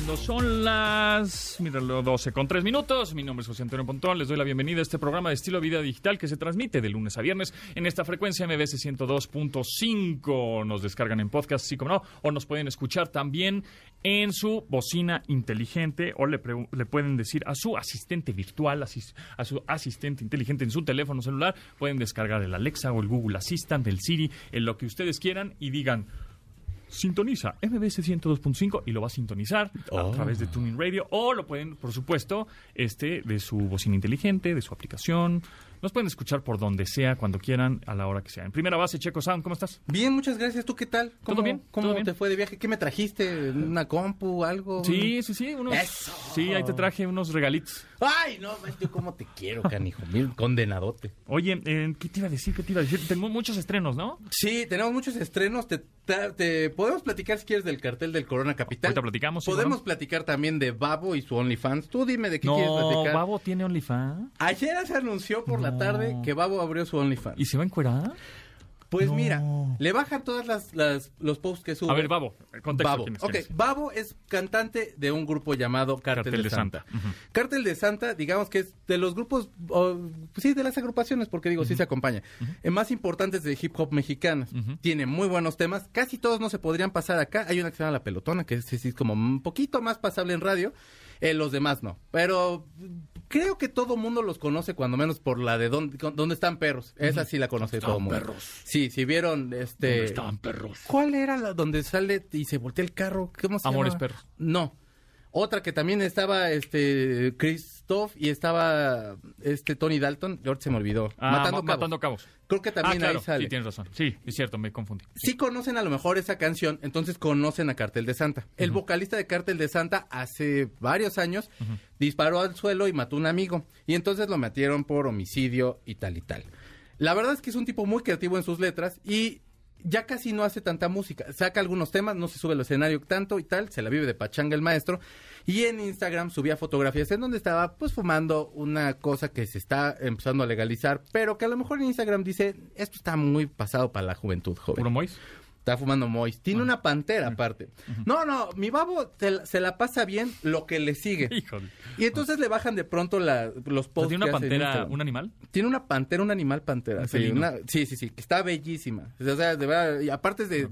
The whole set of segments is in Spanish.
Cuando son las, míralo, 12 con 3 minutos, mi nombre es José Antonio Pontón, les doy la bienvenida a este programa de estilo vida digital que se transmite de lunes a viernes en esta frecuencia MBS 102.5. Nos descargan en podcast, sí como no, o nos pueden escuchar también en su bocina inteligente o le, le pueden decir a su asistente virtual, a su asistente inteligente en su teléfono celular, pueden descargar el Alexa o el Google Assistant, el Siri, en lo que ustedes quieran y digan... Sintoniza MBS 102.5 y lo va a sintonizar a través de Tuning Radio o lo pueden, por supuesto, este de su bocina inteligente, de su aplicación. Nos pueden escuchar por donde sea, cuando quieran, a la hora que sea. En primera base, Checo Sound, ¿cómo estás? Bien, muchas gracias. ¿Tú qué tal? ¿Cómo, ¿Todo bien? ¿Cómo ¿Todo bien? te fue de viaje? ¿Qué me trajiste? ¿Una compu, algo? Sí, sí, sí, unos, Eso. sí, ahí te traje unos regalitos. Ay, no, yo cómo te quiero, canijo. Mira, condenadote. Oye, eh, ¿qué te iba a decir? ¿Qué te iba a decir? Tenemos muchos estrenos, ¿no? Sí, tenemos muchos estrenos. Te, te- te- podemos platicar si quieres del cartel del Corona Capital. Ahorita platicamos, sí, Podemos platicar también de Babo y su OnlyFans. Tú dime de qué quieres No, platicar. Babo tiene OnlyFans. Ayer se anunció por la Tarde que Babo abrió su OnlyFans. ¿Y se va a encuerar? Pues No. mira, le bajan todas las, las- los posts que sube. A ver, Babo, contexto. Babo. ¿quién es? Ok, ¿Quién es? Babo es cantante de un grupo llamado Cártel, de, Santa. Ujú. Cártel de Santa, digamos que es de los grupos, sí, de las agrupaciones, porque digo, sí se acompaña, eh, más importantes de hip hop mexicanas. Tiene muy buenos temas, casi todos no se podrían pasar acá. Hay una que se llama La Pelotona, que es, como un poquito más pasable en radio. Eh, los demás no. Pero creo que todo mundo los conoce, cuando menos por la de dónde, dónde están perros. Esa sí la conoce todo el mundo. perros? Sí, si vieron este. Estaban perros. ¿Cuál era la donde sale y se voltea el carro? ¿Cómo se Amores llama? perros. No. Otra que también estaba este Christoph y estaba este Tony Dalton, ahorita se me olvidó. Ah, matando, ma- cabos. matando cabos. Creo que también ah, claro, ahí sale. sí, tienes razón. Sí, es cierto, me confundí. Sí conocen a lo mejor esa canción, entonces conocen a Cartel de Santa. El vocalista de Cartel de Santa hace varios años disparó al suelo y mató a un amigo. Y entonces lo metieron por homicidio y tal y tal. La verdad es que es un tipo muy creativo en sus letras y ya casi no hace tanta música. Saca algunos temas, no se sube al escenario tanto y tal, se la vive de pachanga el maestro. Y en Instagram subía fotografías en donde estaba pues fumando una cosa que se está empezando a legalizar, pero que a lo mejor en Instagram dice, esto está muy pasado para la juventud, joven. ¿Puro Mois? Está fumando Mois. Tiene una pantera aparte. No, no, mi babo la- se la pasa bien lo que le sigue. Híjole. Y entonces le bajan de pronto la- los posts. ¿Tiene una pantera, un animal? Tiene una pantera, un animal pantera. Sí, una- sí, sí, sí, que está bellísima. O sea, de verdad, y aparte de,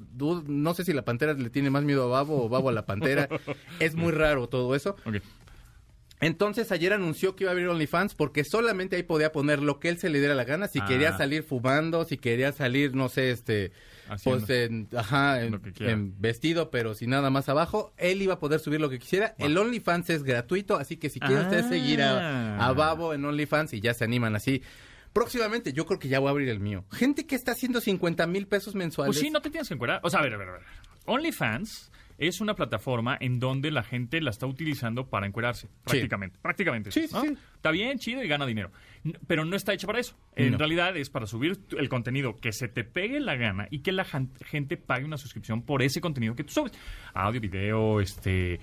no sé si la pantera le tiene más miedo a Babo o Babo a la pantera. es muy raro todo eso. Ok. Entonces ayer anunció que iba a abrir OnlyFans porque solamente ahí podía poner lo que él se le diera la gana. Si Ah. quería salir fumando, si quería salir, no sé, este, Haciendo. pues en, ajá, en, vestido, pero sin nada más abajo, él iba a poder subir lo que quisiera. El OnlyFans es gratuito, así que si quieren Ah. ustedes seguir a, a Babo en OnlyFans y ya se animan así. Próximamente, yo creo que ya voy a abrir el mío. Gente que está haciendo 50 mil pesos mensuales. Pues sí, no te tienes que encuerar. O sea, a ver, a ver, a ver. OnlyFans es una plataforma en donde la gente la está utilizando para encuerarse, prácticamente. Prácticamente. Sí, sí, ¿no? sí. Está bien, chido y gana dinero. Pero no está hecha para eso. En No. realidad es para subir el contenido que se te pegue la gana y que la gente pague una suscripción por ese contenido que tú subes. Audio, video, este,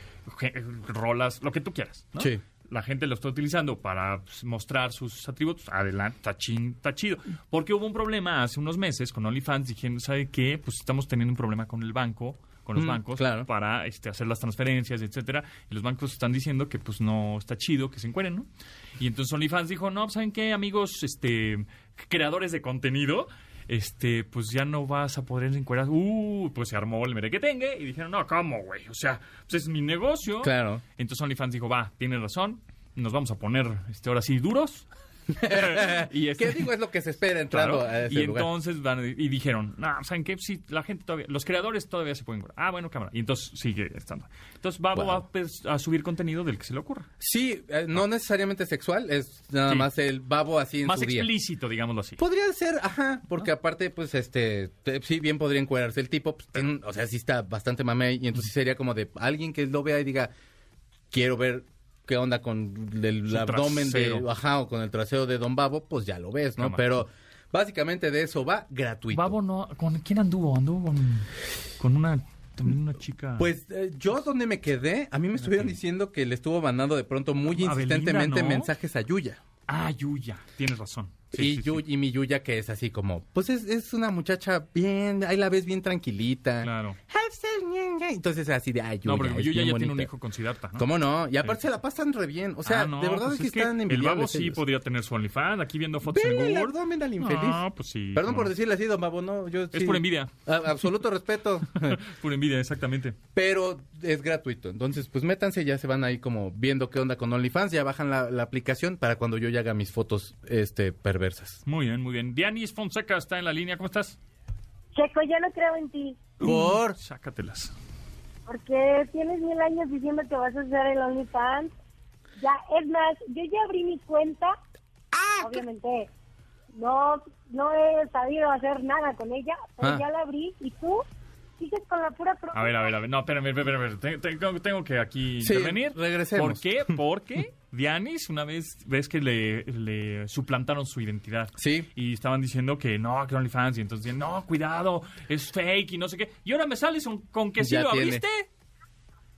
rolas, lo que tú quieras. ¿no? Sí. la gente lo está utilizando para pues, mostrar sus atributos, adelante, está, chin- está chido. Porque hubo un problema hace unos meses con OnlyFans, dijeron, ¿sabe qué? Pues estamos teniendo un problema con el banco, con los Mm, bancos, claro. para este, hacer las transferencias, etcétera. Y los bancos están diciendo que pues no está chido que se encueren, ¿no? Y entonces OnlyFans dijo, no, ¿saben qué, amigos este creadores de contenido? Este, pues ya no vas a poder encuerar. Uh, pues se armó el merequetengue y dijeron, no, ¿cómo, güey? O sea, pues es mi negocio. Claro. Entonces OnlyFans dijo, va, tienes razón, nos vamos a poner este, ahora sí duros. y este- ¿Qué digo? Es lo que se espera entrando Claro, a ese y lugar. entonces van- y dijeron, no, ¿saben qué? Sí, la gente todavía, los creadores todavía se pueden encuadrar. Ah, bueno, cámara. Y entonces sigue estando. Entonces Babo Wow. va pues, a subir contenido del que se le ocurra. Sí, eh, no necesariamente sexual, es nada Sí. más el babo así en Más su día. explícito, digámoslo así. Podría ser, ajá, porque aparte, pues, este, te- sí, bien podría encuadrarse el tipo, pues, o sea, sí está bastante mamey, y entonces sería como de alguien que lo vea y diga, quiero ver qué onda con el Su abdomen de, trasero. ajá, o con el trasero de Don Babo, pues ya lo ves, ¿no? Pero básicamente de eso va gratuito. Babo no, ¿con quién anduvo? Anduvo con, con una También una chica. Pues eh, yo donde me quedé, a mí me estuvieron diciendo que le estuvo mandando de pronto muy A Belinda, insistentemente ¿no? mensajes a Yuya. Ah, Yuya. Tienes razón. Sí, y, sí, Yu- sí. y mi Yuya que es así como, pues es, es una muchacha bien, ahí la ves bien tranquilita. Claro. Entonces así de, ay, Yuya, No, es Yuya ya tiene un bonita". hijo con Siddhartha, ¿no? ¿Cómo no? Y aparte Sí. se la pasan re bien. O sea, Ah, no, de verdad pues es que están El babo envidiables sí ellos. podría tener su OnlyFans. Aquí viendo fotos en el Google. abdomen al infeliz. Ah, pues sí. Perdón por decirle así, don Babo, no, yo Es sí- por envidia. A- absoluto respeto. Pura envidia, exactamente. Pero es gratuito. Entonces, pues métanse, ya se van ahí como viendo qué onda con OnlyFans, ya bajan la, la aplicación para cuando yo ya haga mis fotos este Muy bien, muy bien. Dianis Fonseca está en la línea. ¿Cómo estás? Checo, yo no creo en ti, Por Sácatelas. porque tienes mil años diciendo que vas a hacer el OnlyFans. Ya, es más, yo ya abrí mi cuenta. Obviamente, no no he sabido hacer nada con ella, pero Ah. ya la abrí. ¿Y tú? Sigues con la pura. A ver, a ver, a ver. No, espérame, espérame. espérame. Te- Tengo, tengo que aquí Sí, intervenir. regresemos. ¿Por qué? Porque Dianis, una vez, ves que le, le suplantaron su identidad. Sí. Y estaban diciendo que no, que OnlyFans. Y entonces no, cuidado, es fake y no sé qué. Y ahora me sales con, con que sí Ya lo tiene. abriste.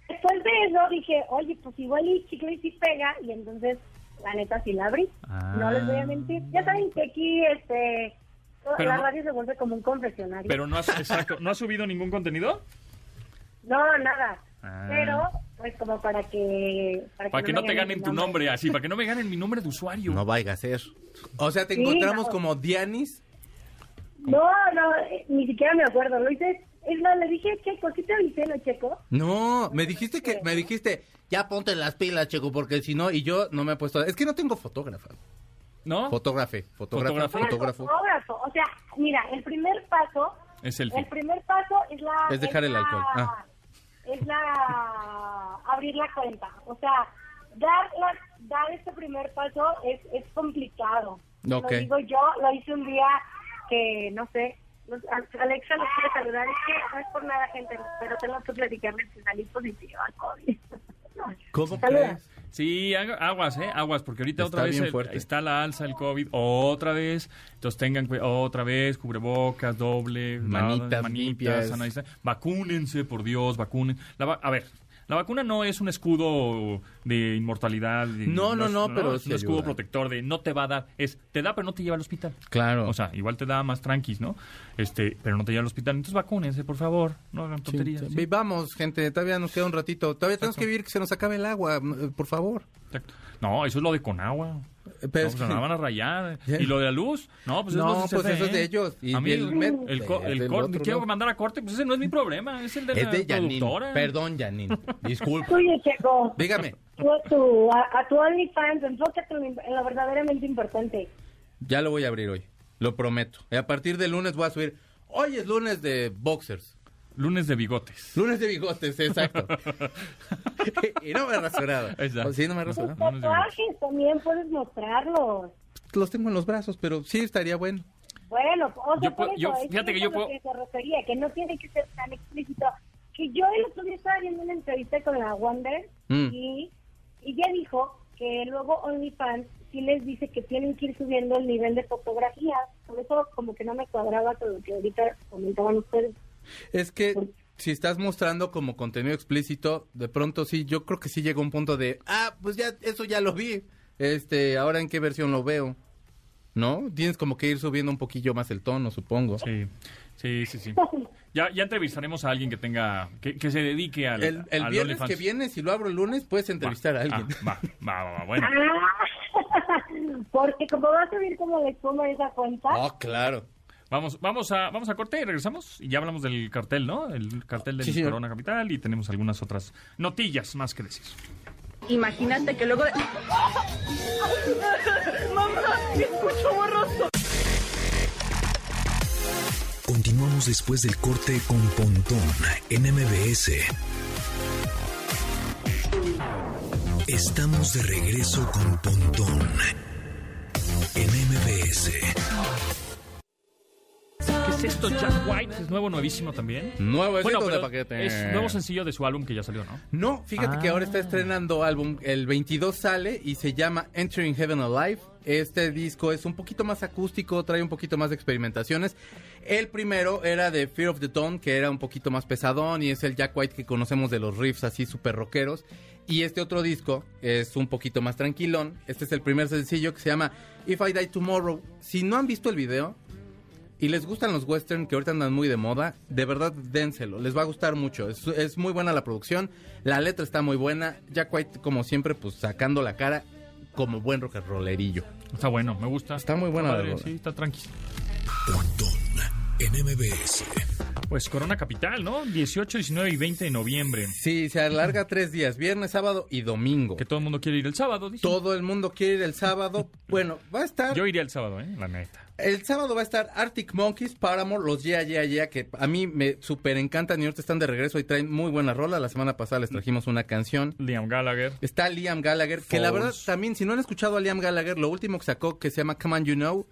Después de eso dije, oye, pues igual y chicle y sí pega. Y entonces, la neta, sí la abrí. Ah. No les voy a mentir. Ya saben que aquí, este... Pero la no- radio se vuelve como un confesionario. Pero no has, exacto, ¿no has subido ningún contenido? No, nada. Ah. Pero, pues como para que... Para que no te ganen tu nombre, así, para que no me ganen mi nombre de usuario. no vaya a ser. O sea, te Sí, encontramos no. como Dianis. No, no, eh, ni siquiera me acuerdo. Lo hice... Es más, le dije, Checo, ¿sí te avisé, no, Checo? No, me dijiste que me dijiste, ya ponte las pilas, Checo, porque si no y yo no me he puesto, es que no tengo fotógrafa. ¿No? Fotógrafe, fotógrafo, Fotógrafo. fotógrafo. Fotógrafo. O sea, mira, el primer paso... Es el El primer paso es la... Es dejar el la- alcohol. Ah. Es la... Abrir la cuenta. O sea, dar, la, dar este primer paso es, es complicado. Ok. Lo digo yo, lo hice un día que, no sé, Alexa los quiere saludar. Es que no es por nada, gente, pero tengo que platicarles que salí positiva al COVID. ¿Cómo crees? Sí, agu- aguas, ¿eh? Aguas, porque ahorita Está otra vez bien el- fuerte. está la alza del COVID, otra vez. Entonces tengan otra vez, cubrebocas, doble, Manitas lavadas, limpias. sana distancia. Vacúnense, por Dios, vacunen. La va- a ver, la vacuna no es un escudo de inmortalidad. de- No, no, no, pero es un escudo ayuda. protector de no te va a dar. Es, te da, pero no te lleva al hospital. Claro. O sea, igual te da más tranquis, ¿no? Este, pero no te lleva al hospital. Entonces vacúnense, por favor. No hagan tonterías. sí. ¿sí? Vamos, gente, todavía nos queda un ratito. Todavía tenemos que vivir que se nos acabe el agua, mm, por favor. Exacto. No, eso es lo de Conagua. Pero no, es pues, que- la van a rayar. Ya. ¿Y lo de la luz? No, pues, No, es pues eso es de ellos. Y a mí el el, el, el otro, quiero ¿no? mandar a corte, pues ese no es mi problema, es el de Es la de Janine. productora. Perdón, Janine. Disculpa. Oye, Checo, Dígame. tú a tu, a, a tu OnlyFans, enfócate en lo- en lo verdaderamente importante. Ya lo voy a abrir hoy. Lo prometo. Y a partir del lunes voy a subir. Hoy es lunes de boxers. Lunes de bigotes. Lunes de bigotes, exacto. y no me he rasurado. Exacto. Sí, no me he rasurado. tatuajes también puedes mostrarlos. Los tengo en los brazos, pero sí estaría bueno. Bueno, o sea, Yo por eso, yo- fíjate que yo puedo- lo que se refería, que no tiene que ser tan explícito. Que yo el otro día estaba viendo una entrevista con la Wonder Mm. y ella dijo que luego OnlyFans sí les dice que tienen que ir subiendo el nivel de fotografía. Por eso como que no me cuadraba con lo que ahorita comentaban ustedes. Es que si estás mostrando como contenido explícito, de pronto sí, yo creo que sí llega un punto de, ah, pues ya, eso ya lo vi. Este, ahora en qué versión lo veo. ¿No? Tienes como que ir subiendo un poquillo más el tono, supongo. Sí, sí, sí, sí. Ya, ya entrevistaremos a alguien que tenga, que, que se dedique al El, el al viernes OnlyFans. que viene, si lo abro el lunes, puedes Va, entrevistar a alguien. ah, va, va, va, va, bueno. Ah, porque como va a subir como la espuma de esa cuenta, Oh, claro. Vamos, vamos a, vamos a corte y regresamos. Y ya hablamos del cartel, ¿no? El cartel del Sí. Corona Capital y tenemos algunas otras notillas más que decir. Imagínate que luego de... ¡Mamá! ¡Escucho borroso! Continuamos después del corte con Pontón en MBS. Estamos de regreso con Pontón en MBS. ¿Qué es esto? Jack White, es nuevo, nuevísimo también. Nuevo éxito Bueno, de paquete. es nuevo sencillo de su álbum que ya salió, ¿no? No, fíjate que ahora está Ah. estrenando álbum. El 22 sale y se llama Entering Heaven Alive. Este disco es un poquito más acústico, trae un poquito más de experimentaciones. El primero era de Fear of the Dawn, que era un poquito más pesadón y es el Jack White que conocemos de los riffs así súper rockeros. Y este otro disco es un poquito más tranquilón. Este es el primer sencillo que se llama If I Die Tomorrow. Si no han visto el video, y les gustan los western que ahorita andan muy de moda, de verdad dénselo, les va a gustar mucho. Es, es muy buena la producción, la letra está muy buena. Jack White, como siempre, pues sacando la cara como buen rock and rollerillo. Está bueno, me gusta. Está muy buena la padre. Sí, está tranqui. En MBS. Pues Corona Capital, ¿no? 18, 19 y 20 de noviembre. Sí, se alarga tres días, viernes, sábado y domingo. Que todo el mundo quiere ir el sábado, dice. Todo el mundo quiere ir el sábado. Bueno, va a estar... Yo iría el sábado, ¿eh? La neta. El sábado va a estar Arctic Monkeys, Paramore, los Yeah Yeah Yeah, que a mí me súper encantan y ahorita están de regreso y traen muy buena rola. La semana pasada les trajimos una canción. Liam Gallagher. Está Liam Gallagher, que la verdad también, si no han escuchado a Liam Gallagher, lo último que sacó que se llama Come On You Know,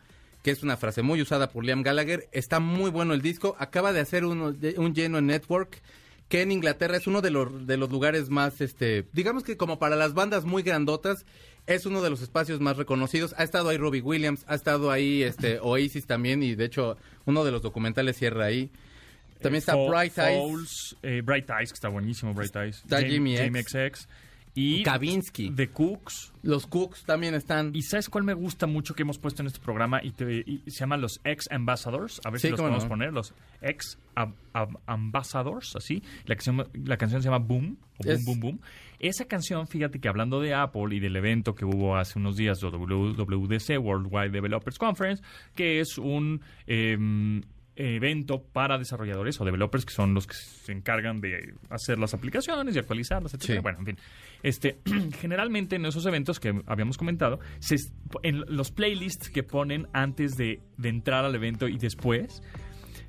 que es una frase muy usada por Liam Gallagher, está muy bueno el disco. Acaba de hacer uno, de- un lleno en Network, que en Inglaterra es uno de los, de los lugares más, este, digamos que como para las bandas muy grandotas, es uno de los espacios más reconocidos. Ha estado ahí Robbie Williams, ha estado ahí este Oasis también, y de hecho uno de los documentales cierra ahí. También está Fall- Bright Eyes. Falls, eh, Bright Eyes, que está buenísimo, Bright Eyes. Está Jimmy X. XX. Y Kavinsky. The Cooks. Los Cooks también están. ¿Y sabes cuál me gusta mucho que hemos puesto en este programa? Y, te- y se llaman los Ex Ambassadors. A ver Sí, si los podemos no. poner. Los Ex Ab- Ab- Ambassadors, así. La canción, la canción se llama Boom. O Boom, Es- Boom, Boom. Esa canción, fíjate que hablando de Apple y del evento que hubo hace unos días, de WWDC, Worldwide Developers Conference, que es un em, evento para desarrolladores o developers que son los que se encargan de hacer las aplicaciones y actualizarlas, etcétera. Sí. Bueno, en fin. Este, generalmente en esos eventos que habíamos comentado, se, en los playlists que ponen antes de, de entrar al evento y después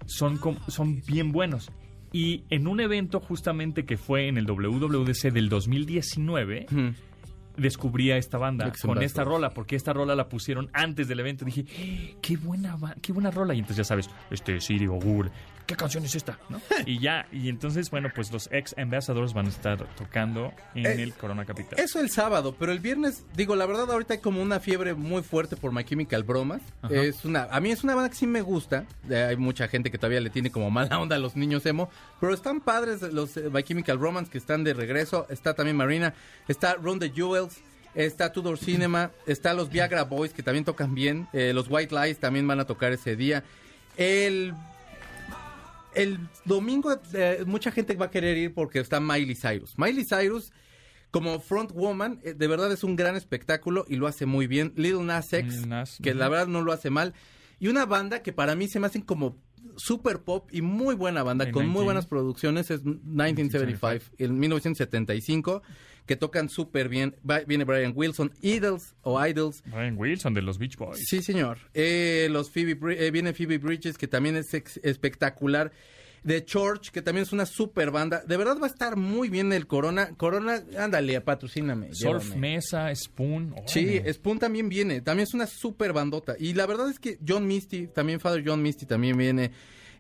son, son bien buenos. Y en un evento justamente que fue en el WWDC del 2019, Ujú. Descubrí a esta banda con esta rola, porque esta rola la pusieron antes del evento. Dije, "¡Ah, qué buena, qué buena rola. Y entonces ya sabes, este Siri o Google, ¿qué canción es esta? ¿No? y ya, y entonces, bueno, pues los ex ambassadors van a estar tocando en Eh, el Corona Capital. Eso el sábado, pero el viernes, digo, la verdad ahorita hay como una fiebre muy fuerte por My Chemical Bromas. Ajá. Es una, a mí es una banda que sí me gusta. Eh, hay mucha gente que todavía le tiene como mala onda a los niños emo, pero están padres los eh, My Chemical Romance que están de regreso. Está también Marina, está Run the Jewels. Está Tudor Cinema, está los Viagra Boys que también tocan bien, eh, los White Lies también van a tocar ese día. El el domingo eh, mucha gente va a querer ir porque está Miley Cyrus. Miley Cyrus como frontwoman eh, de verdad es un gran espectáculo y lo hace muy bien. Lil Nas X, Lil Nas, que la verdad no lo hace mal. Y una banda que para mí se me hacen como super pop y muy buena banda, con 19. muy buenas producciones, es 1975, en 1975, que tocan súper bien. Va- viene Brian Wilson, Idols o Idols, Brian Wilson de los Beach Boys. Sí, señor. Eh, los Phoebe, eh, viene Phoebe Bridges, que también es ex- espectacular. The Church, que también es una super banda. De verdad va a estar muy bien el Corona. Corona, ándale, patrocíname. Surf llévame. Mesa, Spoon. Sí. Spoon también viene. También es una super bandota. Y la verdad es que John Misty, también Father John Misty también viene.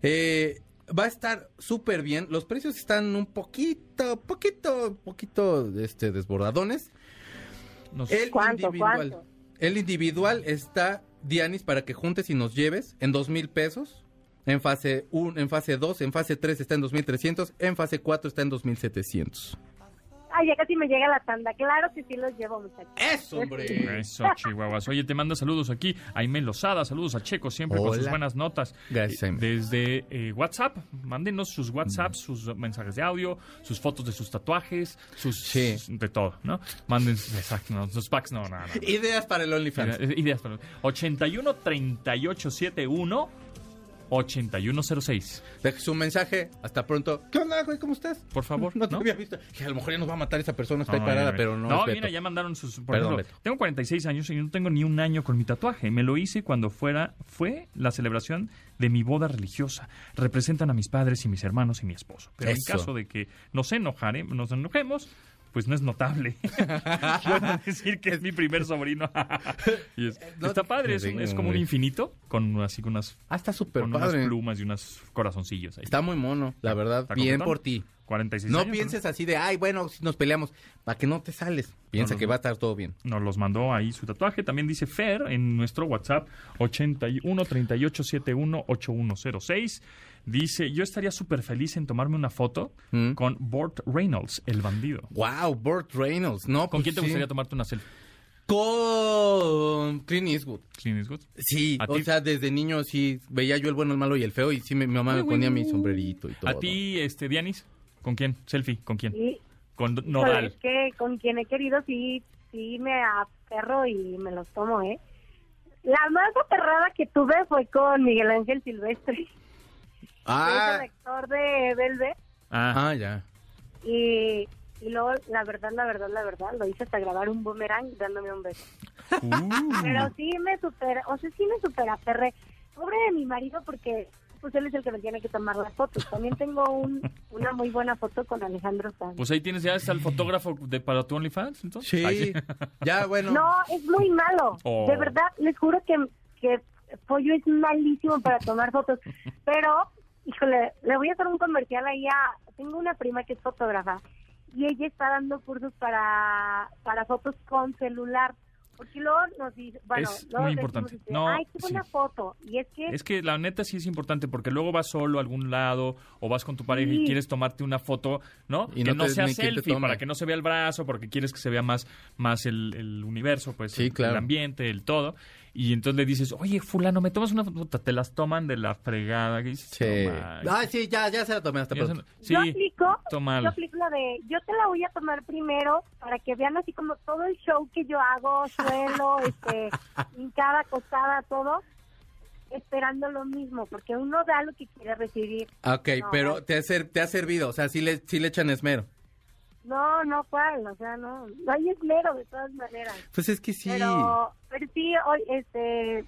Eh, va a estar súper bien. Los precios están un poquito, poquito, poquito este, desbordadones. Nos- El ¿Cuánto, individual. cuánto? El individual está, Dianis, para que juntes y nos lleves en dos mil pesos. En fase 1, en fase 2, en fase 3 está en 2300, en fase 4 está en 2700. Ay, ya casi me llega la tanda. Claro que sí los llevo, muchachos. ¡Eso, hombre! Eso, Chihuahuas. Oye, te manda saludos aquí. Aime Lozada, saludos a Checo, siempre con sus buenas notas. Gracias, Eh, Aime. Desde eh, WhatsApp, mándenos sus WhatsApps, sus mensajes de audio, sus fotos de sus tatuajes, sus. Sí. de todo, ¿no? Manden, exacto, no, sus packs, no, no, no. Ideas para el OnlyFans. Idea- Ideas para 81 38 71 8106. Deje su mensaje. Hasta pronto. ¿Qué onda, güey? ¿Cómo estás? Por favor, No te ¿no? había visto. Que a lo mejor ya nos va a matar esa persona. Está ahí parada, mira, pero no. No, Beto. mira, ya mandaron sus. Por Perdón, ejemplo, Beto. tengo 46 años y no tengo ni un año con mi tatuaje. Me lo hice cuando fuera fue la celebración de mi boda religiosa. Representan a mis padres y mis hermanos y mi esposo. Pero Eso. en caso de que nos enojare, nos enojemos, pues no es notable. Puedo decir que es mi primer sobrino. Y es- No, está padre, es, un- es como un infinito con así con unas, Ah, está súper con unas padre. plumas y unos corazoncillos ahí. Está muy mono, la verdad. Está Bien por ti. 46 No años, pienses así de, ay, bueno, si nos peleamos. Para que no te sales. Piensa No, no, que no. va a estar todo bien. Nos los mandó ahí su tatuaje. También dice Fer en nuestro WhatsApp 81 38 71 8106. Dice, yo estaría súper feliz en tomarme una foto Mm. con Burt Reynolds, el bandido. Wow, Burt Reynolds. No, ¿Con pues quién te sí. gustaría tomarte una selfie? Con Clint Eastwood. Clint Eastwood. Sí, ¿A o ti? sea, desde niño sí veía yo el bueno, el malo y el feo y sí mi, mi mamá me ponía mi sombrerito y todo. ¿A ti, este, Dianis? ¿Con quién? ¿Selfie? ¿Con quién? Y, Con Nodal. es que con quien he querido sí, sí me aferro y me los tomo, ¿eh? La más aterrada que tuve fue con Miguel Ángel Silvestre, es Ah, el actor de Velvet. Ah, ah, ya. Y, y luego, la verdad, la verdad, la verdad, lo hice hasta grabar un boomerang dándome un beso. uh. Pero sí me supera, o sea, sí me supera aferré. Pobre de mi marido porque pues él es el que me tiene que tomar las fotos. También tengo un, una muy buena foto con Alejandro Sanz. Pues ahí tienes ya está el fotógrafo de, para tu OnlyFans, entonces. Sí. Ay, Ya, bueno. No, es muy malo. Oh. De verdad, les juro que, que Pollo es malísimo para tomar fotos. Pero, híjole, le voy a hacer un comercial ahí a... Tengo una prima que es fotógrafa y ella está dando cursos para, para fotos con celular. Porque luego nos dice... Bueno, Es luego muy importante. No, Ay, qué buena sí. foto. Y es que... Es que la neta sí es importante porque luego vas solo a algún lado o vas con tu pareja y quieres tomarte una foto, ¿no? Y que no no te- sea selfie para que no se vea el brazo, porque quieres que se vea más, más el, el universo, pues Sí, el, claro. el ambiente, el todo. Y entonces le dices, oye, fulano, ¿me tomas una foto? Te las toman de la fregada. que dices, Sí. "No, Ah, sí, ya, ya se la tomé hasta pronto. se- Sí, yo aplico, yo aplico la de, yo te la voy a tomar primero para que vean así como todo el show que yo hago, suelo, este, hincada, acostada, todo, esperando lo mismo, porque uno da lo que quiere recibir. Ok, No, pero no. te ha, ser- te ha servido, o sea, sí le, sí le echan esmero. No, no, cuál, o sea, no, no hay esmero de todas maneras. Pues es que sí. Pero, pero sí, hoy, este,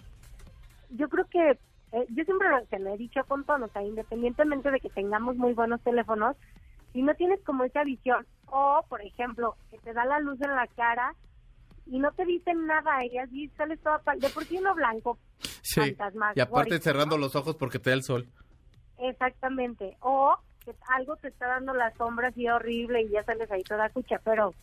yo creo que, eh, yo siempre lo, te lo he dicho con tono, o sea, independientemente de que tengamos muy buenos teléfonos, si no tienes como esa visión, o, por ejemplo, que te da la luz en la cara y no te dicen nada, y así sales toda, de por sí uno blanco, Sí. Y aparte ¿no? cerrando los ojos porque te da el sol. Exactamente, o que algo te está dando la sombra así horrible y ya sales ahí toda cucha, pero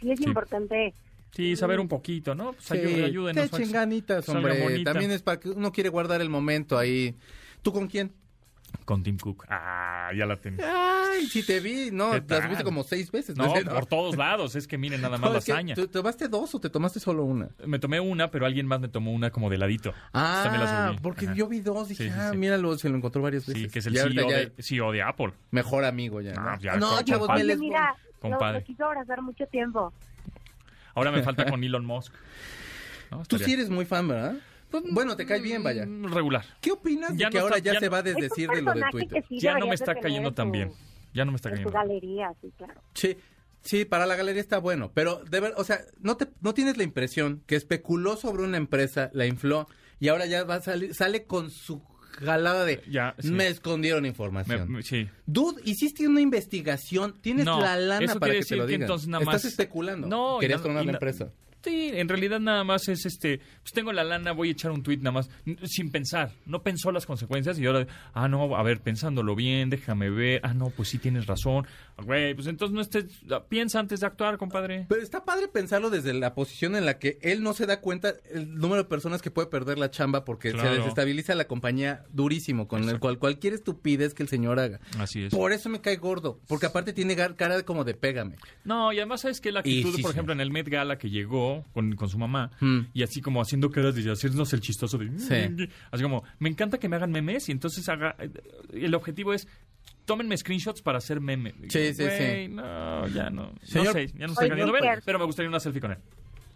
sí es Sí. importante Sí, saber un poquito, ¿no? Pues Sí, ayú- ayúdenos. te echen ganitas, hombre. También es para que uno quiere guardar el momento ahí. ¿Tú con quién? Con Tim Cook. Ah, ya la tengo. Ay, sí te vi. No, ¿Qué la tal? subiste como seis veces. No, sé, por todos lados. Es que miren nada más No, la hazaña. ¿Te tomaste dos o te tomaste solo una? Me tomé una, pero alguien más me tomó una como de ladito. La Ah, porque Ajá. yo vi dos. Dije, Sí, sí, ah, sí. míralo, se lo encontró varias veces. Sí, que es el CEO ya de, CEO de Apple. Mejor amigo ya. Ah, ¿no? ya, no, con- chavos, me les... mira, lo, Compadre. quiso abrazar mucho tiempo. Ahora me falta con Elon Musk. ¿No? Tú sí eres muy fan, ¿verdad? Bueno, te cae bien, vaya. Mm, Regular. ¿Qué opinas Ya de que no ahora está- ya, ya se no- va a desdecir de lo de Twitter? sí Ya no me está cayendo tan en bien. Ya no me está En tu cayendo galería, sí, claro. Sí, sí, para la galería está bueno, pero de ver, o sea, no te, no tienes la impresión que especuló sobre una empresa, la infló y ahora ya va a salir, sale con su jalada de Ya, sí. me escondieron información. me- sí. Dude, hiciste una investigación, tienes No, la lana eso para que te lo digan. entonces nada Estás más- especulando. No, querías clonar y la empresa. Sí, en realidad nada más es este, pues tengo la lana, voy a echar un tweet nada más, sin pensar, no pensó las consecuencias y ahora, ah, no, a ver, pensándolo bien, déjame ver, ah, no, pues sí tienes razón, güey, pues entonces no estés, piensa antes de actuar, compadre. Pero está padre pensarlo desde la posición en la que él no se da cuenta el número de personas que puede perder la chamba porque Claro. se desestabiliza la compañía durísimo, con el cual cualquier estupidez que el señor haga. Así es. Por eso me cae gordo, porque aparte tiene cara como de pégame. No, y además sabes que la actitud, sí, por sí. ejemplo, en el Met Gala que llegó con, con su mamá Mm. y así como haciendo caras de hacernos el chistoso de... Sí. Así como, me encanta que me hagan memes y entonces haga... El objetivo es, tómenme screenshots para hacer memes. Sí, sí, Güey, No, ya no. Señor- No sé, ya no estoy Oye, queriendo ver, pero me gustaría una selfie con él.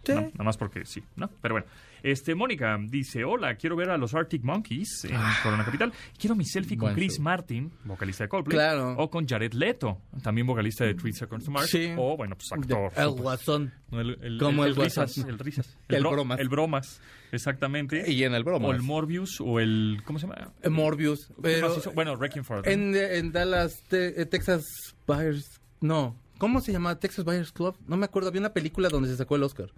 Sí. No, nada más porque sí, ¿no? Pero bueno. Este, Mónica dice, hola, quiero ver a los Arctic Monkeys en Corona Capital. Quiero mi selfie con Ah. Chris show. Martin, vocalista de Coldplay. Claro. O con Jared Leto, también vocalista de Three Seconds to Mars. Sí. O, bueno, pues actor. El guasón. El, el- Como el, el el risas, el risas. El bro- bromas. El bromas, exactamente. Y en el bromas. O el Morbius, o el, ¿cómo se llama? Morbius. Bueno, Wrecking for en, en Dallas, te- eh, Texas Buyers, no. ¿Cómo se llamaba? Texas Buyers Club. No me acuerdo. Había una película donde se sacó el Oscar.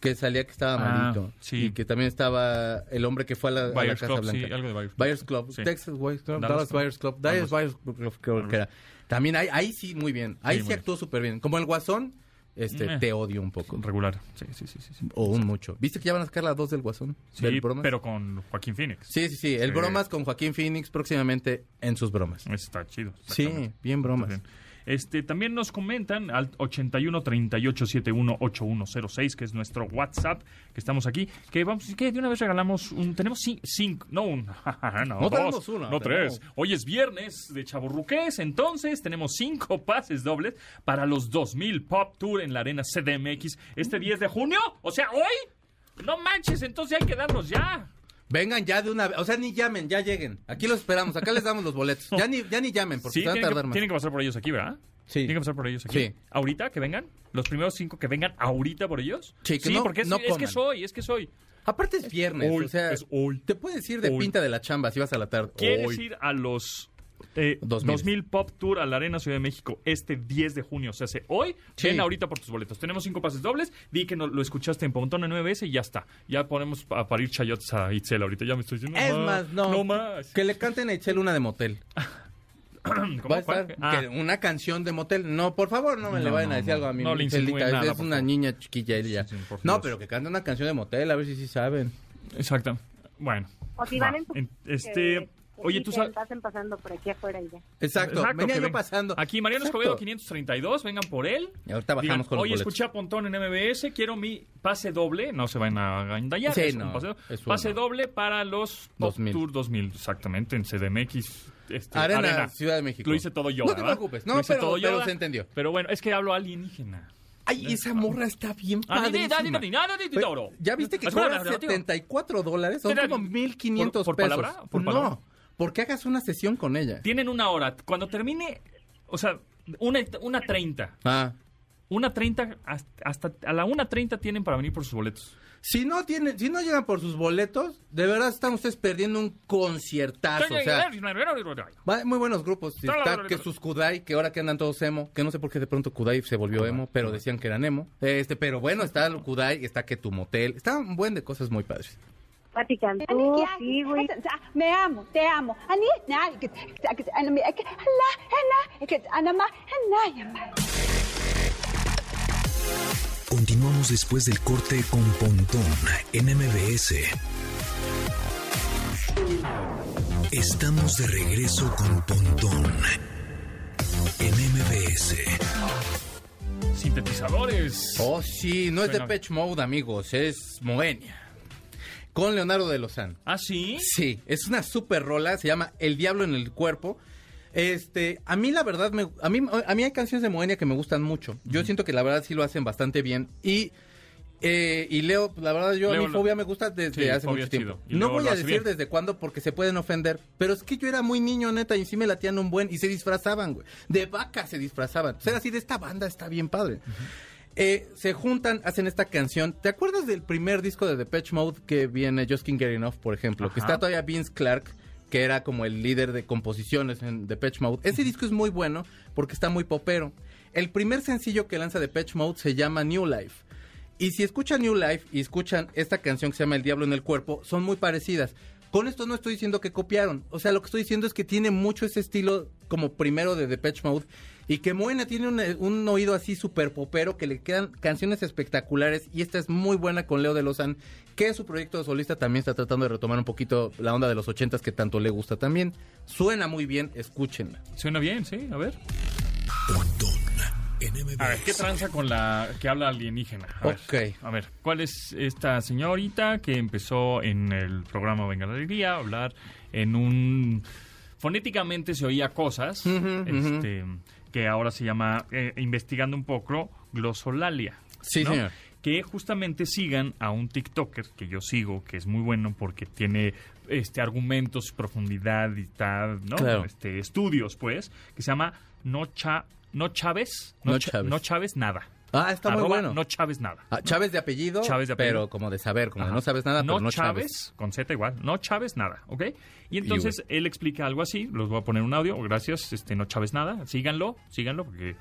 Que salía que estaba Ah, malito. sí. Y que también estaba el hombre que fue a la, a la Casa Club, Blanca. sí, algo de Buyers Club. Buyers Club. Sí. Texas Buyers Club. Dallas. Buyers Club. Dallas. Buyers Club, creo que era. También ahí, ahí sí, muy bien. Ahí Sí, actuó súper bien. Como el Guasón, este, Eh. te odio un poco. Regular. Sí, sí, sí. sí. O un mucho. ¿Viste que ya van a sacar la 2 del Guasón? Sí, ¿Del bromas? pero con Joaquín Phoenix. Sí, sí, sí. El bromas con Joaquín Phoenix próximamente en sus bromas. Está chido. Sí, bien bromas. Bien. Este, también nos comentan al 81 38 71 8106, que es nuestro WhatsApp, que estamos aquí, que vamos, que de una vez regalamos un, tenemos ci- cinco, no un, no, No dos, tenemos no tres. Hoy es viernes de Chaburruqués, entonces tenemos cinco pases dobles para los 2000 Pop Tour en la Arena CDMX este 10 de junio, o sea, hoy. No manches, entonces hay que darlos ya. Vengan ya de una vez. O sea, ni llamen, ya lleguen. Aquí los esperamos. Acá les damos los boletos. Ya ni, ya ni llamen, porque Sí, se van a tienen tardar que, más. tienen que pasar por ellos aquí, ¿verdad? Sí. Tienen que pasar por ellos aquí. Sí. ¿Ahorita que vengan? ¿Los primeros cinco que vengan ahorita por ellos? Sí, que no- porque es, no es que soy, es que soy. Aparte es viernes, Hoy, o sea, es hoy. te puedes ir de Hoy. pinta de la chamba si vas a la tarde. ¿Quieres ir a los eh, 2000. 2000 Pop Tour a la Arena Ciudad de México este 10 de junio? O sea, hace hoy. Sí. Ven ahorita por tus boletos. Tenemos cinco pases dobles. Di que no, lo escuchaste en Pontón en 9S y ya está. Ya ponemos a parir chayotes a Itzel ahorita. Ya me estoy diciendo. Es más, no. No más. Que le canten a Itzel una de motel. ¿Cómo? Va a estar. Ah. que una canción de motel. No, por favor, no me le No, vayan a decir no. algo a mi No insinúen nada, Es una favor. niña chiquilla ella. Sí, sí, por no, pero que cante una canción de motel, a ver si sí saben. Exacto. Bueno. O si Va. van en tu... Este. Oye, sí, tú sabes. Pasen pasando por aquí afuera y ya. Exacto, venía que yo ven- pasando. Aquí Mariano Exacto. Escobedo 532, vengan por él. Y ahorita bajamos Digan, con los Oye, boletos. escuché a Pontón en MBS, quiero mi pase doble, no se van a endallar, Sí, es un no, pase, es pase doble para los Pop 2000. Tour 2000, exactamente, en CDMX. este, Arena, Ciudad de México. Lo hice todo yo, No te ¿verdad? preocupes, Lo no, hice pero, todo pero se entendió. Pero bueno, es que hablo alienígena. Ay, esa morra está bien Ah, padrísima. ¿Ya viste que cobra relativo. 74 dólares? Son como 1500 ¿por- por pesos. palabra? ¿Por no, palabra? porque hagas una sesión con ella. Tienen una hora. Cuando termine, o sea, una, una 30. Ah. Una 30, hasta, hasta a la 1.30 tienen para venir por sus boletos. Si no tienen, si no llegan por sus boletos, de verdad están ustedes perdiendo un conciertazo. O sea, va- muy buenos grupos. Está que sus Kudai, que ahora que andan todos emo, que no sé por qué de pronto Kudai se volvió emo, pero decían que eran emo. Este, pero bueno, está el Kudai, está que tu motel, está un buen de cosas muy padres. Pati Cantú, sí, güey. Me amo, te amo. Ani, na, ana- anama. Continuamos después del corte con Pontón en MBS. Estamos de regreso con Pontón en MBS. Sintetizadores. Oh, sí, no es de Patch Mode, amigos, es Moenia. Con Leonardo de Lozán. ¿Ah, sí? Sí, es una super rola, se llama El Diablo en el Cuerpo. Este, a mí la verdad, me, a, mí, a mí hay canciones de Moenia que me gustan mucho. Yo siento que la verdad sí lo hacen bastante bien. Y, eh, y Leo, la verdad, yo Leo a mi lo- fobia me gusta desde Sí, hace mucho tiempo. No voy a decir bien. desde cuándo porque se pueden ofender, pero es que yo era muy niño, neta, y sí me latían un buen y se disfrazaban, güey. De vaca se disfrazaban. O sea, así de esta banda está bien padre. Eh, se juntan, hacen esta canción. ¿Te acuerdas del primer disco de Depeche Mode que viene Just Can't Get Enough, por ejemplo? Que está todavía Vince Clark, que era como el líder de composiciones en Depeche Mode. Ese disco es muy bueno porque está muy popero. El primer sencillo que lanza Depeche Mode se llama New Life. Y si escuchan New Life y escuchan esta canción que se llama El Diablo en el Cuerpo, son muy parecidas. Con esto no estoy diciendo que copiaron. O sea, lo que estoy diciendo es que tiene mucho ese estilo como primero de Depeche Mode. Y que Moena tiene un, un oído así súper popero, que le quedan canciones espectaculares. Y esta es muy buena con Leo de Lozán, que en su proyecto solista también está tratando de retomar un poquito la onda de los ochentas que tanto le gusta también. Suena muy bien, escúchenla. Suena bien, sí, a ver. A ver, ¿qué tranza con la que habla alienígena? A ver, Ok. a ver, ¿cuál es esta señorita que empezó en el programa Venga la Alegría a hablar en un... Fonéticamente se oía cosas, este, que ahora se llama, eh, investigando un poco, glosolalia. Sí, ¿no? señor. Que justamente sigan a un TikToker que yo sigo, que es muy bueno porque tiene este argumentos, profundidad y tal, ¿no? Claro. Este, estudios, pues, que se llama No, Cha- no Chávez. No Chávez. No Chávez nada. Ah, está muy bueno. No Chávez nada. Ah, Chávez de apellido, Chávez de apellido. pero como de saber, como de no sabes nada, no, pero no Chávez, Chávez. con Z igual, no Chávez nada, ¿ok? Y entonces él explica algo así, los voy a poner un audio, gracias, este no Chávez nada, síganlo, síganlo porque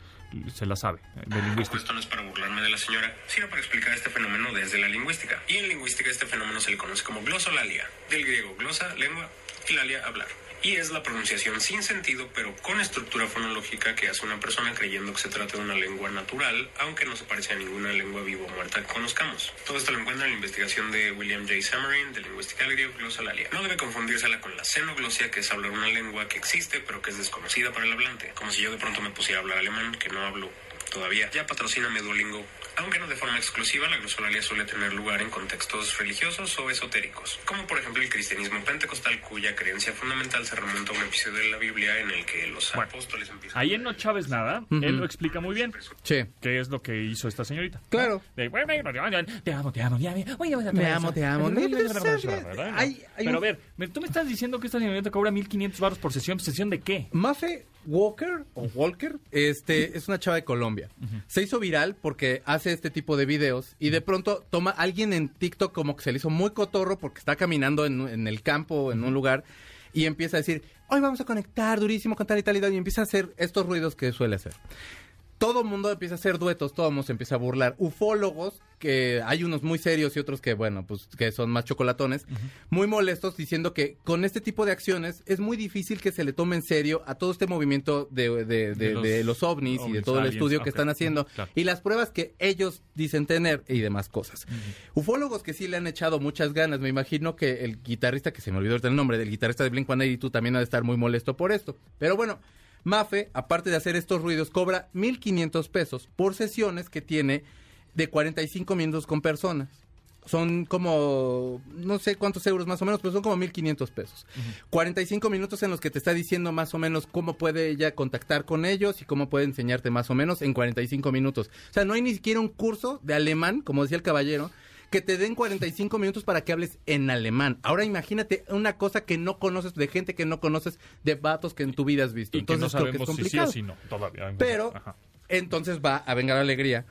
se la sabe eh, de lingüística. Esto no es para burlarme de la señora, sino para explicar este fenómeno desde la lingüística. Y en lingüística este fenómeno se le conoce como glosolalia, del griego glosa, lengua, y lalia, hablar. Y es la pronunciación sin sentido, pero con estructura fonológica que hace una persona creyendo que se trata de una lengua natural, aunque no se parece a ninguna lengua viva o muerta que conozcamos. Todo esto lo encuentra en la investigación de William J. Samarin de Linguisticality of Glossolalia. No debe confundírsela con la xenoglosia, que es hablar una lengua que existe, pero que es desconocida para el hablante. Como si yo de pronto me pusiera a hablar alemán, que no hablo todavía. Ya patrocíname Duolingo. Aunque no de forma exclusiva, la glosolalia suele tener lugar en contextos religiosos o esotéricos, como por ejemplo el cristianismo pentecostal, cuya creencia fundamental se remonta a un episodio de la Biblia en el que los Bueno, apóstoles empiezan Ahí en No Chávez nada, él lo explica muy bien. Sí. ¿Qué es lo que hizo esta señorita? Claro. De, "Bueno, bueno, te amo, te amo, te amo, te amo. Te amo. ¿verdad? Hay- hay Pero a ver, tú me estás diciendo que esta señorita cobra 1500 baros por sesión. ¿Sesión de qué? Mafe Walker o Walker este es una chava de Colombia. Se hizo viral porque hace este tipo de videos y de pronto toma alguien en TikTok como que se le hizo muy cotorro porque está caminando en, en el campo en un lugar y empieza a decir, "Hoy vamos a conectar durísimo con tal y tal y tal", y empieza a hacer estos ruidos que suele hacer. Todo el mundo empieza a hacer duetos, todo mundo se empieza a burlar. Ufólogos, que hay unos muy serios y otros que, bueno, pues que son más chocolatones, muy molestos diciendo que con este tipo de acciones es muy difícil que se le tome en serio a todo este movimiento de, de- de- De los ovnis, y de todo el estudio que están haciendo Claro. y las pruebas que ellos dicen tener y demás cosas. Ufólogos que sí le han echado muchas ganas, me imagino que el guitarrista, que se me olvidó el nombre, del guitarrista de Blink-182 también ha de estar muy molesto por esto. Pero bueno, Mafe, aparte de hacer estos ruidos, cobra 1.500 pesos por sesiones que tiene de 45 minutos con personas. Son como, no sé cuántos euros más o menos, pero son como 1.500 pesos. 45 minutos en los que te está diciendo más o menos cómo puede ella contactar con ellos y cómo puede enseñarte más o menos en 45 minutos. O sea, no hay ni siquiera un curso de alemán, como decía el caballero, que te den 45 minutos para que hables en alemán. Ahora imagínate una cosa que no conoces, de gente que no conoces, de vatos que en tu vida has visto. Y que no Entonces creo que es sabemos si sí o si no, todavía. Pero Ajá. entonces va a vengar la alegría.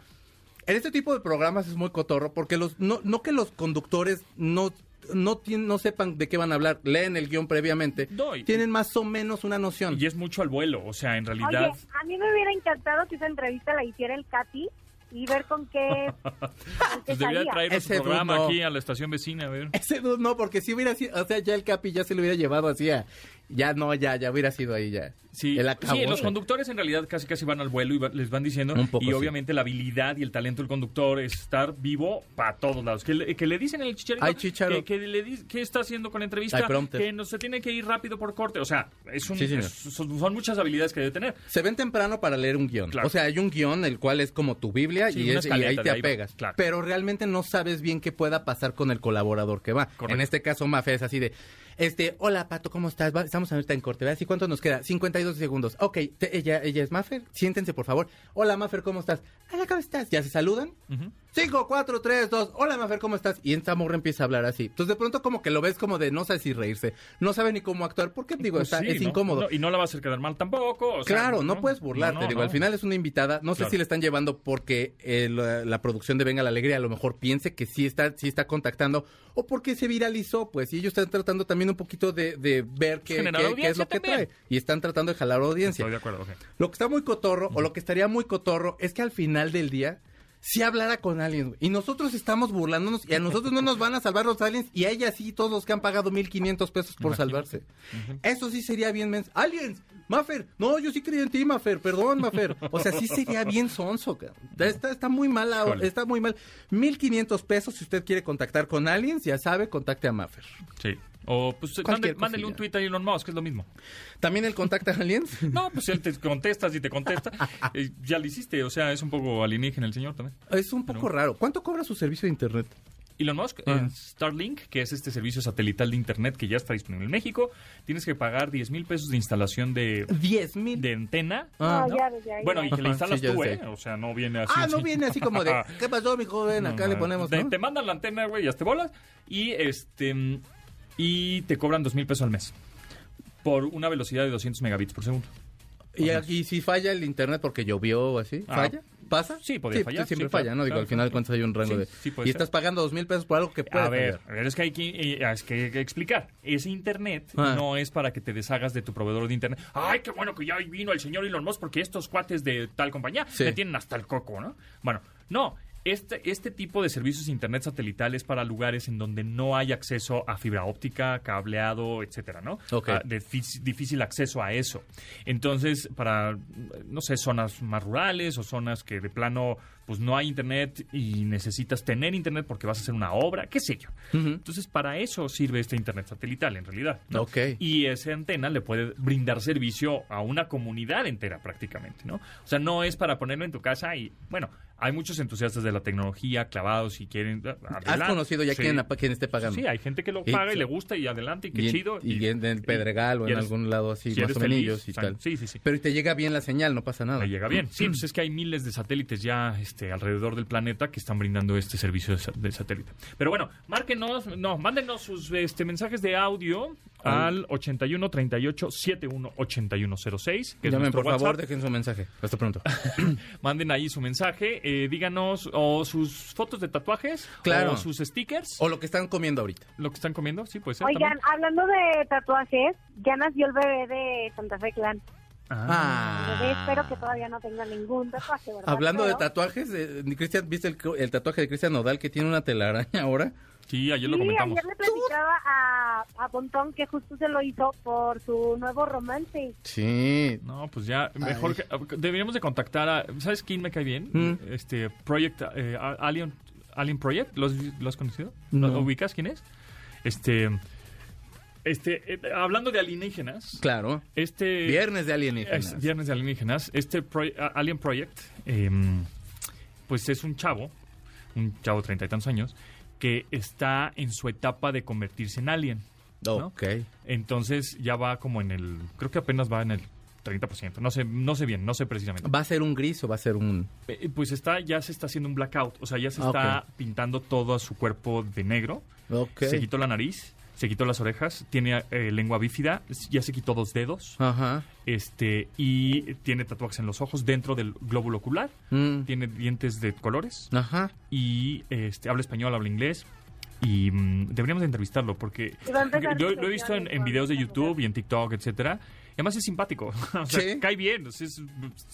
En este tipo de programas es muy cotorro porque los no, no que los conductores no no tien- no sepan de qué van a hablar, leen el guion previamente, No, y- tienen más o menos una noción. Y es mucho al vuelo, o sea, en realidad... Oye, a mí me hubiera encantado que esa entrevista la hiciera el Katy y ver con qué, con qué Pues debería salía. traer su Ese programa dude no. aquí a la estación vecina, a ver. Ese dude no, porque si hubiera sido, o sea, ya el Capi ya se lo hubiera llevado así a- ya no, ya, ya hubiera sido ahí ya. Sí, El acabó. sí, los conductores en realidad casi casi van al vuelo y va- les van diciendo Un poco, y sí. obviamente la habilidad y el talento del conductor es estar vivo para todos lados. Que le, que le dicen en el chicharito Ay, chicharo. que, que le di- qué está haciendo con la entrevista, Ay, que no se tiene que ir rápido por corte, o sea, es un, Sí, señor. es- son, son muchas habilidades que debe tener. Se ven temprano para leer un guion. Claro. O sea, hay un guion el cual es como tu Biblia Sí, y, ahí te ahí apegas. Claro. Pero realmente no sabes bien qué pueda pasar con el colaborador que va. Correcto. En este caso, Mafe es así de, este, hola Pato, ¿cómo estás? Va- estamos ahorita en corte, ¿verdad? ¿Y cuánto nos queda? 52 segundos. Ok, te- ella, ella es Mafer. Siéntense, por favor. Hola Mafer, ¿cómo estás? Hola, ¿cómo estás? ¿Ya se saludan? Ujú. 5, 4, 3, 2. Hola, Mafer, ¿cómo estás? Y esta morra empieza a hablar así. Entonces, de pronto, como que lo ves como de no sabe si reírse. No sabe ni cómo actuar. Porque, digo, Pues está, sí, es ¿no? incómodo. No, y no la va a hacer quedar mal tampoco. o sea, Claro, no, puedes burlarte. Digo, al final es una invitada. No sé si le están llevando porque eh, la, la producción de Venga la Alegría a lo mejor piense que sí está, sí está contactando o porque se viralizó, pues. Y ellos están tratando también un poquito de, de ver qué, qué- qué es lo que también. trae. Y están tratando de jalar audiencia. Estoy de acuerdo, ok. Lo que está muy cotorro, o lo que estaría muy cotorro, es que al final del día, si hablara con aliens, güey. Y nosotros estamos burlándonos, y a nosotros no nos van a salvar los aliens, y a ella sí, todos los que han pagado 1.500 pesos por salvarse. Eso sí sería bien mens. ¡Aliens! ¡Mafer! No, yo sí creí en ti, Mafer. Perdón, Mafer. O sea, sí sería bien sonso, cabrón. Está, está muy mal, está muy mal. 1.500 pesos, si usted quiere contactar con aliens, ya sabe, contacte a Mafer. Sí. O pues mande- mándele un tweet a Elon Musk, que es lo mismo. ¿También el contacta a aliens? No, pues él te contestas y te contesta. Eh, ya lo hiciste, o sea, es un poco alienígena el señor también. Es un poco raro. ¿Cuánto cobra su servicio de internet? Elon Musk, Ah. en Starlink, que es este servicio satelital de Internet que ya está disponible en México, tienes que pagar 10 mil pesos de instalación de, 10 mil. de antena. Ah, No, ya, ya, ya. Bueno, y que Ajá, instalas sí, tú. ¿eh? O sea, no viene así. Ah, no sí. viene así como de, ¿qué pasó, mi joven? Acá No, le no. ponemos, te mandan la antena, güey, ya te bolas. Y este y te cobran 2 mil pesos al mes. Por una velocidad de 200 megabits por segundo. Y aquí si falla el internet porque llovió o así, Ah, ¿falla? ¿Pasa? Sí, podría fallar, siempre sí, falla, ¿no? Digo, claro, al final de cuentas hay un rango Sí, de... sí y ser. estás pagando dos mil pesos por algo que puede A ver, fallar. a ver, es que hay que, eh, es que, hay que explicar. Ese internet Ah. no es para que te deshagas de tu proveedor de internet. Ay, qué bueno que ya vino el señor Elon Musk porque estos cuates de tal compañía Sí. me tienen hasta el coco, ¿no? Bueno, no. Este, este tipo de servicios de internet satelital es para lugares en donde no hay acceso a fibra óptica, cableado, etcétera, ¿no? Ok. Ah, de difícil acceso a eso. Entonces, para, no sé, zonas más rurales o zonas que de plano pues no hay internet y necesitas tener internet porque vas a hacer una obra, qué sé yo. Entonces, para eso sirve este internet satelital, en realidad. ¿no? Ok. Y esa antena le puede brindar servicio a una comunidad entera prácticamente, ¿no? O sea, no es para ponerlo en tu casa y, bueno, hay muchos entusiastas de la tecnología clavados y quieren... ¿Has adelante. conocido ya Sí. quién, quién esté pagando? Sí, hay gente que lo paga y le gusta y adelante y qué y chido. y en el Pedregal o en eres- algún lado así, si más o menos, y tal. Sí, sí, sí. Pero te llega bien la señal, no pasa nada. Le llega bien. Sí, pues es que hay miles de satélites ya este, alrededor del planeta que están brindando este servicio de, sa- de satélite. Pero bueno, márquenos, no, mándenos sus este, mensajes de audio al 81 38 71 8106. Que Llamen, por favor, dejen su mensaje. Hasta pronto. Manden ahí su mensaje, eh, díganos o sus fotos de tatuajes, Claro. o sus stickers, o lo que están comiendo ahorita. lo que están comiendo, sí, puede ser. Oigan, también. hablando de tatuajes, ya nació el bebé de Santa Fe Clan. Ah, bebé Ah. espero que todavía no tenga ningún tatuaje, ¿verdad? Hablando de Pero- tatuajes, eh, Cristian, ¿viste el, el tatuaje de Cristian Nodal que tiene una telaraña ahora? sí, ayer lo sí, comentamos. ayer le platicaba a, a Pontón que justo se lo hizo por su nuevo romance. Sí. No, pues ya, mejor que, deberíamos de contactar a, ¿sabes quién me cae bien? Mm. Este, Project, eh, Alien, Alien Project, ¿lo has, lo has conocido? No. ¿Lo ubicas quién es? Este, este, eh, hablando de alienígenas, Claro. este... Viernes de alienígenas. Es viernes de alienígenas. Este Pro- a- Alien Project, em, pues es un chavo, un chavo de treinta y tantos años, que está en su etapa de convertirse en alien. ¿no? Ok. Entonces ya va como en el, creo que apenas va en el 30%. No sé, no sé bien, no sé precisamente. ¿Va a ser un gris o va a ser un...? Eh, Pues está, ya se está haciendo un blackout, o sea, ya se Ah, está pintando todo su cuerpo de negro. Ok. Se quitó la nariz, se quitó las orejas, tiene eh, lengua bífida, ya se quitó dos dedos. Ajá. este y tiene tatuajes en los ojos dentro del glóbulo ocular, Mm. tiene dientes de colores Ajá. y este habla español, habla inglés y mm, deberíamos de entrevistarlo porque yo lo he visto en, videos de YouTube y en TikTok, etcétera. Además es simpático, o sea, Sí. cae bien, es, es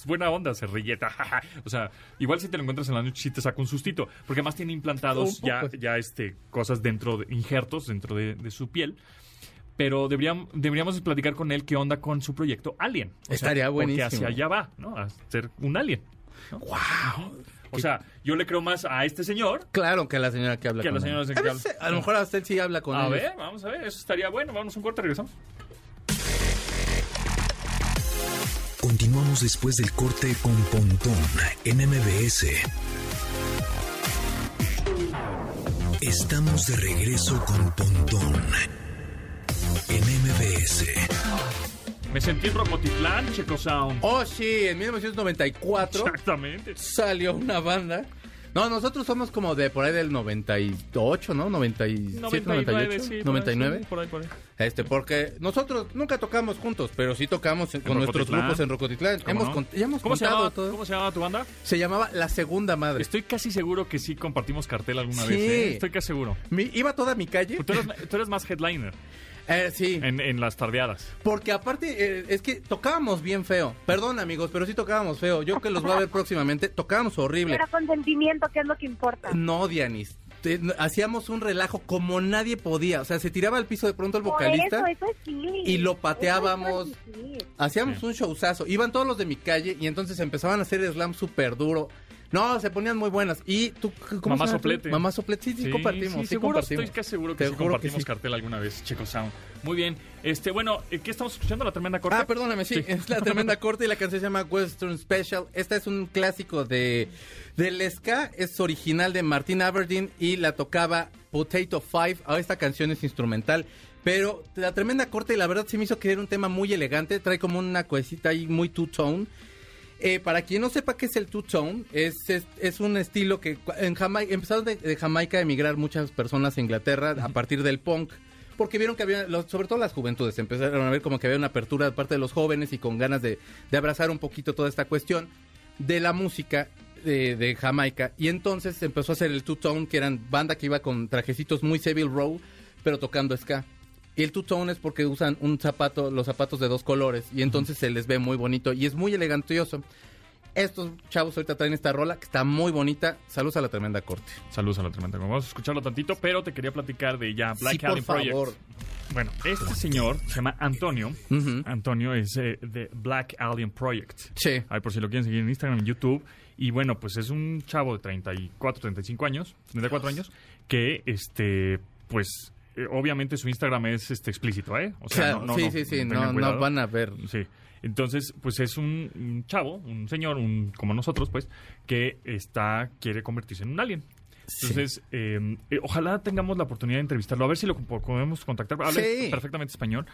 buena onda, se rilleta, o sea, igual si te lo encuentras en la noche sí te saca un sustito, porque además tiene implantados ya, ya este cosas dentro de injertos dentro de, de su piel. Pero deberíamos, deberíamos platicar con él qué onda con su proyecto Alien. O sea, Estaría buenísimo. Porque hacia allá va, ¿no? A ser un alien. ¡Wow! O sea, yo le creo más a este señor Claro que a la señora que habla Que a con la él. señora que A, veces, a lo mejor hasta él sí habla con A él. ver, vamos a ver, eso estaría bueno. Vamos a un corte, regresamos. Continuamos después del corte con Pontón en MBS. Estamos de regreso con Pontón en MBS. Me sentí en Rocotitlán, Checo Sound. Oh, sí, en 1994 Exactamente. salió una banda. No, nosotros somos como de por ahí del 98, ¿no? 97, 98, sí. por ahí, 99. sí, por ahí, por ahí. Este, porque nosotros nunca tocamos juntos, pero sí tocamos en- con nuestros grupos en Rocotitlán. ¿Cómo Hemos, no? cont- ya hemos ¿Cómo se, contado llama, todo. ¿Cómo se llama tu banda? Se llamaba La Segunda Madre. Estoy casi seguro que sí compartimos cartel alguna Sí. vez. ¿eh? Estoy casi seguro. Mi- iba toda mi calle. Tú eres, tú eres más headliner Eh, sí. en, en las tardeadas. Porque aparte, eh, es que tocábamos bien feo. Perdón, amigos, pero sí tocábamos feo. Yo que los voy a ver próximamente, tocábamos horrible. Pero con sentimiento, que es lo que importa. No, Dianis. Te- hacíamos un relajo como nadie podía. O sea, se tiraba al piso de pronto el Por vocalista. eso, eso es sí. y lo Eso pateábamos. sí. Hacíamos Sí. un showzazo. Iban todos los de mi calle y entonces empezaban a hacer slam súper duro. No, se ponían muy buenas. Y tú, ¿cómo Mamá? Soplete. Mamá soplete. Sí, sí, compartimos. Sí, seguro, compartimos. Estoy casi seguro que Te sí que compartimos sí. cartel alguna vez, Checo Sound. Muy bien. Este, bueno, eh, ¿qué estamos escuchando? ¿La tremenda corte? Ah, perdóname, sí, Sí. es la tremenda corte y la canción se llama Western Special. Esta es un clásico de del ska, es original de Martin Aberdeen y la tocaba Potato Five. Ahora esta canción es instrumental, pero la tremenda corte la verdad se me hizo que era un tema muy elegante, trae como una cuecita ahí muy two-tone. Eh, para quien no sepa qué es el two-tone, es, es, es un estilo que en Jamaica, empezaron de, de Jamaica a emigrar muchas personas a Inglaterra a partir del punk, porque vieron que había, los- sobre todo las juventudes, empezaron a ver como que había una apertura de parte de los jóvenes y con ganas de, de abrazar un poquito toda esta cuestión de la música. de, de Jamaica. Y entonces empezó a hacer el two-tone, que eran banda que iba con trajecitos muy Seville Row, pero tocando ska. Y el two-tone es porque usan un zapato, los zapatos de dos colores, y entonces se les ve muy bonito y es muy elegantioso. Estos chavos ahorita traen esta rola que está muy bonita. Saludos a la tremenda corte. Saludos a la tremenda. Vamos a escucharlo tantito, pero te quería platicar de ya Black Sí, por Alien Project. favor. Bueno, este señor se llama Antonio. Antonio es eh, de Black Alien Project. Sí. Ay, por si lo quieren seguir en Instagram, en YouTube. Y bueno, pues es un chavo de 34, 35 años, 34 años, que, este, pues, eh, obviamente su Instagram es este explícito, ¿eh? O Claro, sí, sí, sí, tengan no, no van a ver. Sí. Entonces, pues es un, un chavo, un señor, un como nosotros, pues, que está quiere convertirse en un alien. Entonces, eh, eh, ojalá tengamos la oportunidad de entrevistarlo, a ver si lo po- podemos contactar. Habla Sí. perfectamente español.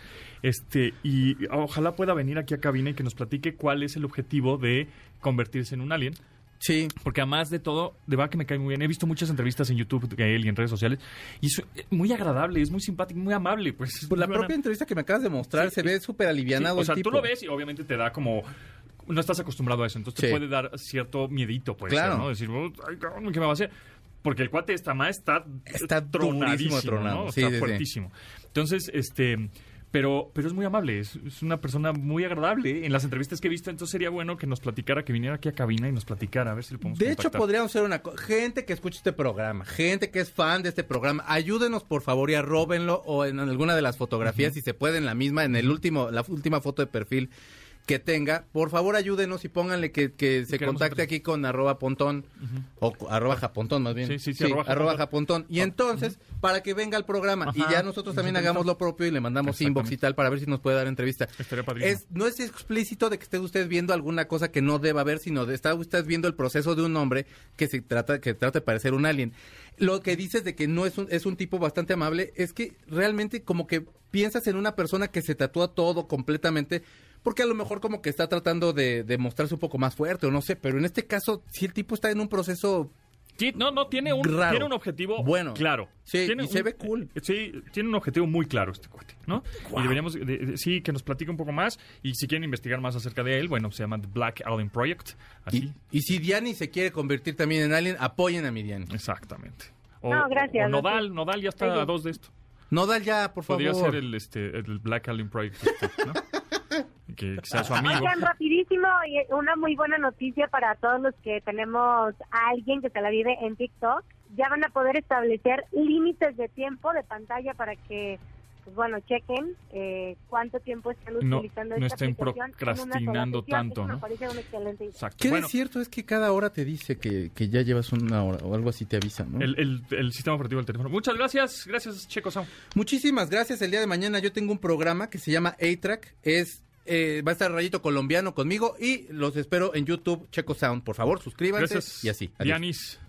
Este, y ojalá pueda venir aquí a cabina y que nos platique cuál es el objetivo de convertirse en un alien. Sí. Porque además de todo, de verdad que me cae muy bien. He visto muchas entrevistas en YouTube de él y en redes sociales. Y es eh, muy agradable, es muy simpático, muy amable. Pues, Pues la buena- propia entrevista que me acabas de mostrar Sí, se ve súper Sí, alivianado o sea, el tipo. tú lo ves y obviamente te da como... No estás acostumbrado a eso, entonces te puede dar cierto miedito, pues, Claro. ¿no? Decir, "Oh, ay, cabrón, ¿qué me va a hacer? Porque el cuate está más, está, Está tronadísimo, durísimo tronado. ¿no? Sí, está sí. fuertísimo. Entonces, este... Pero, pero es muy amable, es, es una persona muy agradable. En las entrevistas que he visto, entonces sería bueno que nos platicara, que viniera aquí a cabina y nos platicara, a ver si lo podemos De hecho, podríamos hacer una cosa. Gente que escuche este programa, gente que es fan de este programa, ayúdenos por favor y arróbenlo o en alguna de las fotografías, si se puede, en la misma, en el último, la última foto de perfil que tenga. Por favor, ayúdenos y pónganle que, que se contacte aquí con arroba pontón o arroba japontón más bien. Sí, sí, sí, arroba arroba japontón. Y entonces, para que venga al programa y ya nosotros también hagamos lo propio y le mandamos inbox y tal para ver si nos puede dar entrevista. Es, no es explícito de que esté usted viendo alguna cosa que no deba ver, sino de está usted viendo el proceso de un hombre que se trata, que trata de parecer un alien. Lo que dices de que no es un, es un tipo bastante amable, es que realmente como que piensas en una persona que se tatúa todo completamente, porque a lo mejor como que está tratando de, de mostrarse un poco más fuerte o no sé, pero en este caso, si el tipo está en un proceso Sí, no, no, tiene un, Raro. tiene un objetivo Bueno. claro. Sí, Tiene y se un- ve cool. Sí, tiene un objetivo muy claro este cuate, ¿no? Y deberíamos, de- de- sí, que nos platique un poco más. Y si quieren investigar más acerca de él, bueno, se llama The Black Alien Project. Así, Y, y si Diani se quiere convertir también en alien, apoyen a mi Diani. exactamente. O, No, gracias, o Nodal. Nodal ya está a dos de esto. Nodal ya, por favor. Podría ser el, este, el Black Alien Project, este, ¿no? que, sea su amigo. Oigan, rapidísimo, y una muy buena noticia para todos los que tenemos a alguien que se la vive en TikTok. Ya van a poder establecer límites de tiempo de pantalla para que, pues bueno, chequen eh, cuánto tiempo están No- utilizando no esta estén procrastinando tanto, ¿no? parece una excelente idea. Exacto. ¿Qué Bueno, de cierto es que cada hora te dice que, que ya llevas una hora o algo así te avisa, ¿no? el, el, el sistema operativo del teléfono. Muchas gracias. Gracias, Checo. Muchísimas gracias. El día de mañana yo tengo un programa que se llama A-Track. Es, eh, va a estar Rayito Colombiano conmigo y los espero en YouTube, Checo Sound. Por favor, suscríbanse Gracias. y así. Adiós.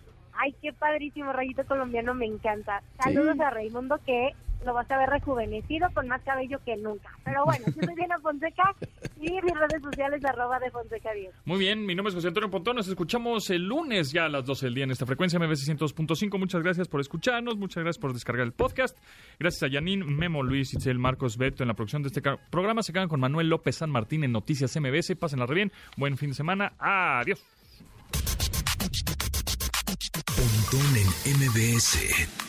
Ay, qué padrísimo, Rayito Colombiano, me encanta. Saludos a Raimundo que lo vas a ver rejuvenecido con más cabello que nunca. Pero bueno, yo soy Diana Fonseca y mis redes sociales arroba de Fonseca 10. Muy bien, mi nombre es José Antonio Pontón. Nos escuchamos el lunes ya a las 12 del día en esta frecuencia MBC 102.5. Muchas gracias por escucharnos, muchas gracias por descargar el podcast. Gracias a Yanin, Memo, Luis, Itzel, Marcos, Beto en la producción de este programa. Se quedan con Manuel López San Martín en Noticias MBC. Pásenla re bien. Buen fin de semana. Adiós. Pontón en MBS.